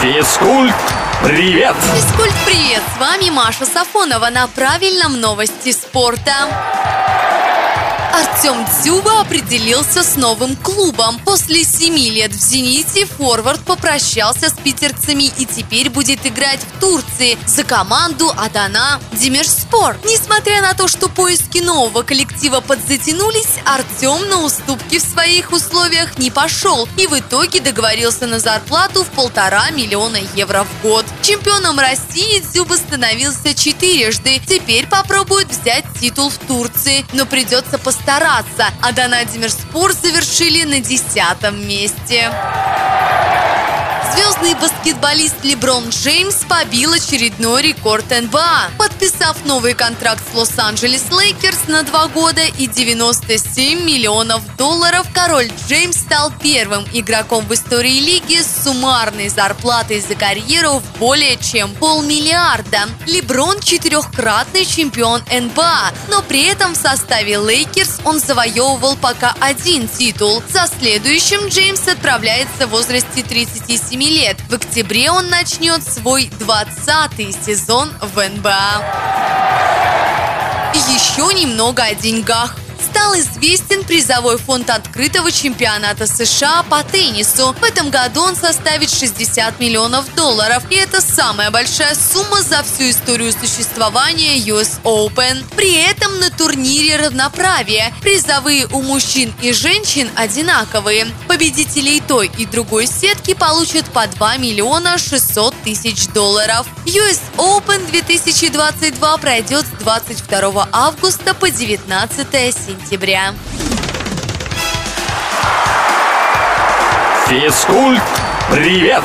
Физкульт, привет! Физкульт, привет! С вами Маша Сафонова на правильном новости спорта. Артем Дзюба определился с новым клубом. После семи лет в «Зените» форвард попрощался с питерцами и теперь будет играть в Турции за команду Адана Демирспор. Несмотря на то, что поиски нового коллектива подзатянулись, Артем на уступки в своих условиях не пошел и в итоге договорился на зарплату в полтора миллиона евро в год. Чемпионом России Дзюба становился четырежды. Теперь попробует взять титул в Турции, но придется постараться стараться, а Донадимир Спор завершили на десятом месте. Звездный баскетболист Леброн Джеймс побил очередной рекорд НБА, подписав новый контракт с Лос-Анджелес Лейкерс на два года и 97 миллионов долларов. Король Джеймс стал первым игроком в истории лиги с суммарной зарплатой за карьеру в более чем полмиллиарда. Леброн – четырехкратный чемпион НБА, но при этом в составе Лейкерс он завоевывал пока один титул. За следующим Джеймс отправляется в возрасте 37 7 лет. В октябре он начнет свой 20-й сезон в НБА. Еще немного о деньгах стал известен призовой фонд открытого чемпионата США по теннису. В этом году он составит 60 миллионов долларов. И это самая большая сумма за всю историю существования US Open. При этом на турнире равноправие. Призовые у мужчин и женщин одинаковые. Победители и той, и другой сетки получат по 2 миллиона 600 тысяч долларов. US Open 2022 пройдет с 22 августа по 19 сентября сентября. Физкульт, привет!